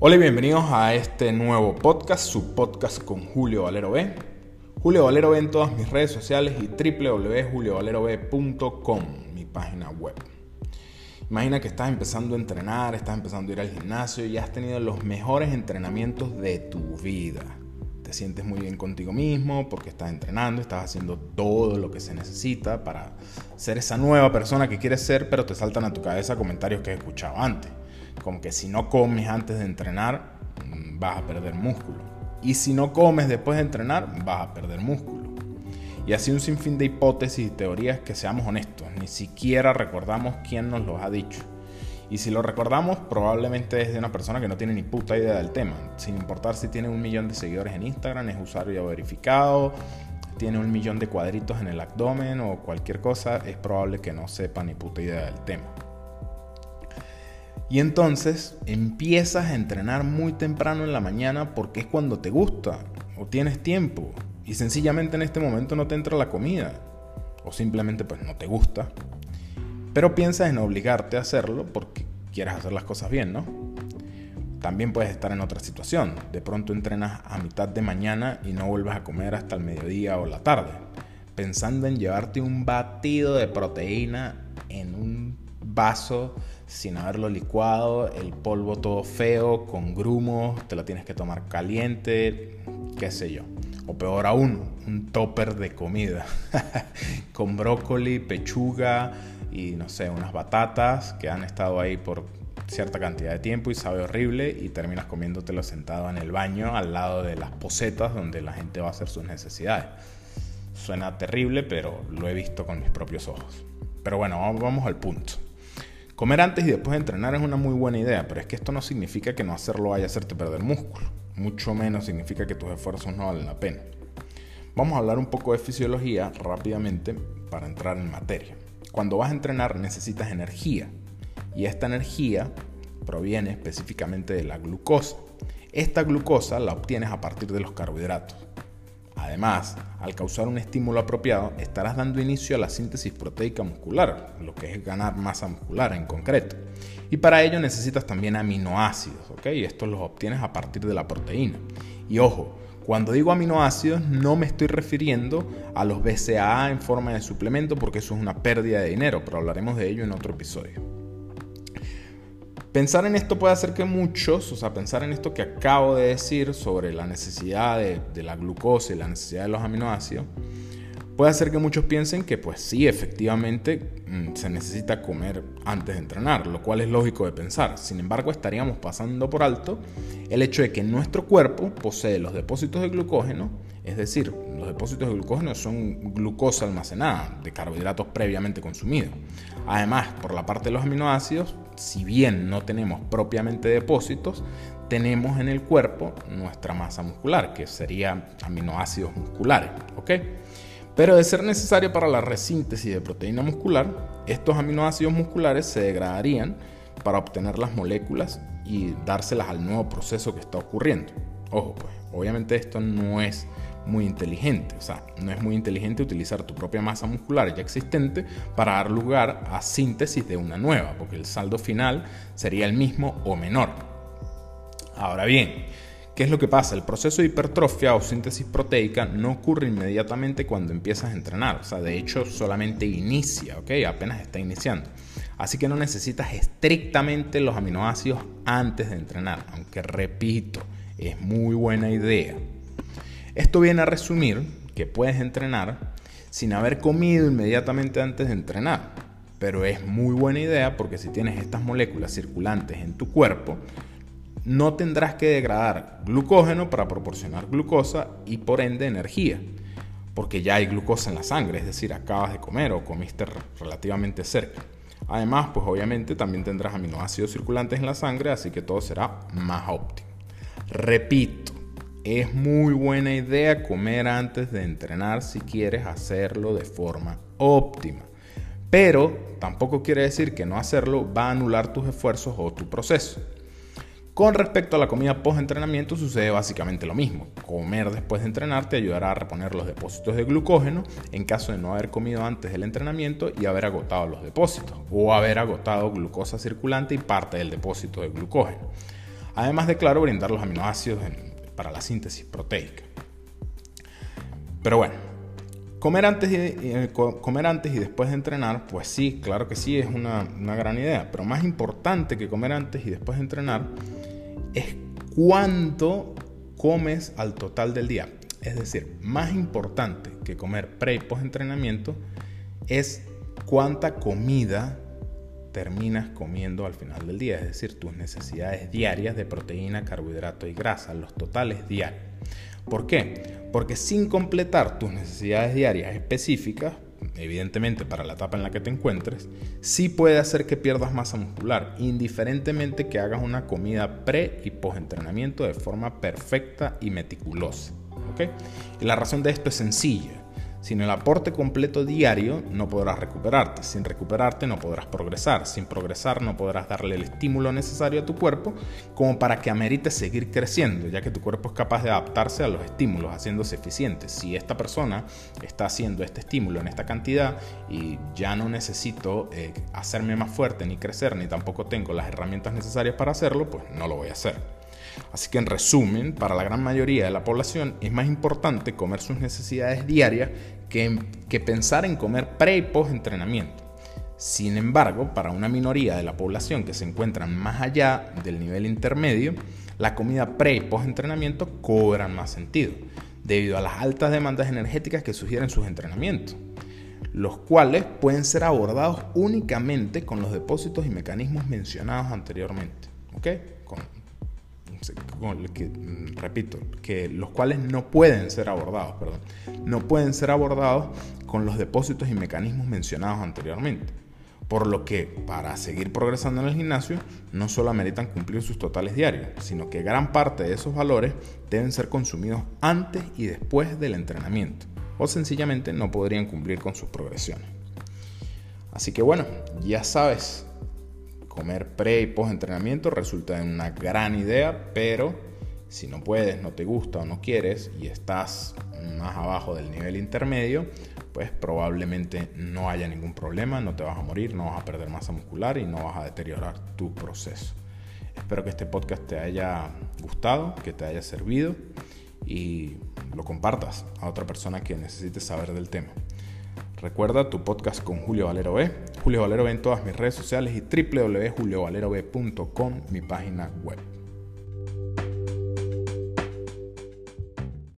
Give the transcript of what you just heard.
Hola y bienvenidos a este nuevo podcast, su podcast con Julio Valero B. Julio Valero B en todas mis redes sociales y www.juliovalerob.com, mi página web. Imagina que estás empezando a entrenar, estás empezando a ir al gimnasio y has tenido los mejores entrenamientos de tu vida. Te sientes muy bien contigo mismo porque estás entrenando, estás haciendo todo lo que se necesita para ser esa nueva persona que quieres ser, pero te saltan a tu cabeza comentarios que has escuchado antes como que si no comes antes de entrenar, mm, vas a perder músculo. Y si no comes después de entrenar, vas a perder músculo. Y así un sinfín de hipótesis y teorías que seamos honestos, ni siquiera recordamos quién nos los ha dicho. Y si lo recordamos, probablemente es de una persona que no tiene ni puta idea del tema, sin importar si tiene un millón de seguidores en Instagram, es usuario verificado, tiene un millón de cuadritos en el abdomen o cualquier cosa, es probable que no sepa ni puta idea del tema. Y entonces empiezas a entrenar muy temprano en la mañana porque es cuando te gusta o tienes tiempo y sencillamente en este momento no te entra la comida o simplemente pues no te gusta. Pero piensas en obligarte a hacerlo porque quieres hacer las cosas bien, ¿no? También puedes estar en otra situación. De pronto entrenas a mitad de mañana y no vuelves a comer hasta el mediodía o la tarde, pensando en llevarte un batido de proteína en un vaso sin haberlo licuado, el polvo todo feo, con grumos, te lo tienes que tomar caliente, qué sé yo. O peor aún, un topper de comida, con brócoli, pechuga y no sé, unas batatas que han estado ahí por cierta cantidad de tiempo y sabe horrible y terminas comiéndotelo sentado en el baño al lado de las posetas donde la gente va a hacer sus necesidades. Suena terrible, pero lo he visto con mis propios ojos. Pero bueno, vamos al punto. Comer antes y después de entrenar es una muy buena idea, pero es que esto no significa que no hacerlo vaya a hacerte perder músculo. Mucho menos significa que tus esfuerzos no valen la pena. Vamos a hablar un poco de fisiología rápidamente para entrar en materia. Cuando vas a entrenar necesitas energía y esta energía proviene específicamente de la glucosa. Esta glucosa la obtienes a partir de los carbohidratos. Además, al causar un estímulo apropiado, estarás dando inicio a la síntesis proteica muscular, lo que es ganar masa muscular en concreto. Y para ello necesitas también aminoácidos, ¿ok? Y estos los obtienes a partir de la proteína. Y ojo, cuando digo aminoácidos no me estoy refiriendo a los BCAA en forma de suplemento porque eso es una pérdida de dinero, pero hablaremos de ello en otro episodio. Pensar en esto puede hacer que muchos, o sea, pensar en esto que acabo de decir sobre la necesidad de, la glucosa y la necesidad de los aminoácidos, puede hacer que muchos piensen que pues sí, efectivamente mm, se necesita comer antes de entrenar, lo cual es lógico de pensar. Sin embargo, estaríamos pasando por alto el hecho de que nuestro cuerpo posee los depósitos de glucógeno, es decir, los depósitos de glucógeno son glucosa almacenada de carbohidratos previamente consumidos. Además, por la parte de los aminoácidos, si bien no tenemos propiamente depósitos, tenemos en el cuerpo nuestra masa muscular, que serían aminoácidos musculares, ¿ok? Pero de ser necesario para la resíntesis de proteína muscular, estos aminoácidos musculares se degradarían para obtener las moléculas y dárselas al nuevo proceso que está ocurriendo. Ojo, pues, obviamente esto no es muy inteligente. O sea, no es muy inteligente utilizar tu propia masa muscular ya existente para dar lugar a síntesis de una nueva, porque el saldo final sería el mismo o menor. Ahora bien, ¿qué es lo que pasa? El proceso de hipertrofia o síntesis proteica no ocurre inmediatamente cuando empiezas a entrenar. O sea, de hecho, solamente inicia, ¿ok? Apenas está iniciando. Así que no necesitas estrictamente los aminoácidos antes de entrenar, aunque repito, es muy buena idea. Esto viene a resumir que puedes entrenar sin haber comido inmediatamente antes de entrenar, pero es muy buena idea porque si tienes estas moléculas circulantes en tu cuerpo, no tendrás que degradar glucógeno para proporcionar glucosa y por ende energía, porque ya hay glucosa en la sangre, es decir, acabas de comer o comiste relativamente cerca. Además, pues obviamente también tendrás aminoácidos circulantes en la sangre, así que todo será más óptimo. Repito, es muy buena idea comer antes de entrenar si quieres hacerlo de forma óptima. Pero tampoco quiere decir que no hacerlo va a anular tus esfuerzos o tu proceso. Con respecto a la comida post-entrenamiento sucede básicamente lo mismo. Comer después de entrenar te ayudará a reponer los depósitos de glucógeno en caso de no haber comido antes del entrenamiento y haber agotado los depósitos o haber agotado glucosa circulante y parte del depósito de glucógeno. Además de, claro, brindar los aminoácidos para la síntesis proteica. Pero bueno, comer antes, y, eh, comer antes y después de entrenar, pues sí, claro que sí, es una, una gran idea. Pero más importante que comer antes y después de entrenar es cuánto comes al total del día. Es decir, más importante que comer pre y post entrenamiento es cuánta comida terminas comiendo al final del día, es decir, tus necesidades diarias de proteína, carbohidrato y grasa, los totales diarios. ¿Por qué? Porque sin completar tus necesidades diarias específicas, evidentemente para la etapa en la que te encuentres, sí puede hacer que pierdas masa muscular, indiferentemente que hagas una comida pre y post entrenamiento de forma perfecta y meticulosa. Y la razón de esto es sencilla. Sin el aporte completo diario no podrás recuperarte, sin recuperarte no podrás progresar, sin progresar no podrás darle el estímulo necesario a tu cuerpo como para que amerite seguir creciendo, ya que tu cuerpo es capaz de adaptarse a los estímulos, haciéndose eficiente. Si esta persona está haciendo este estímulo en esta cantidad y ya no necesito eh, hacerme más fuerte ni crecer, ni tampoco tengo las herramientas necesarias para hacerlo, pues no lo voy a hacer. Así que en resumen, para la gran mayoría de la población es más importante comer sus necesidades diarias que, que pensar en comer pre y post entrenamiento. Sin embargo, para una minoría de la población que se encuentran más allá del nivel intermedio, la comida pre y post entrenamiento cobran más sentido, debido a las altas demandas energéticas que sugieren sus entrenamientos, los cuales pueden ser abordados únicamente con los depósitos y mecanismos mencionados anteriormente. ¿ok? Mm, repito, que los cuales no pueden ser abordados, perdón, no pueden ser abordados con los depósitos y mecanismos mencionados anteriormente. Por lo que para seguir progresando en el gimnasio no solo ameritan cumplir sus totales diarios, sino que gran parte de esos valores deben ser consumidos antes y después del entrenamiento, o sencillamente no podrían cumplir con sus progresiones. Así que bueno, ya sabes, comer pre y post entrenamiento resulta en una gran idea, pero si no puedes, no te gusta o no quieres y estás más abajo del nivel intermedio, pues probablemente no haya ningún problema, no te vas a morir, no vas a perder masa muscular y no vas a deteriorar tu proceso. Espero que este podcast te haya gustado, que te haya servido y lo compartas a otra persona que necesite saber del tema. Recuerda tu podcast con Julio Valero B. Julio Valero B en todas mis redes sociales y www.juliovalerob.com, mi página web.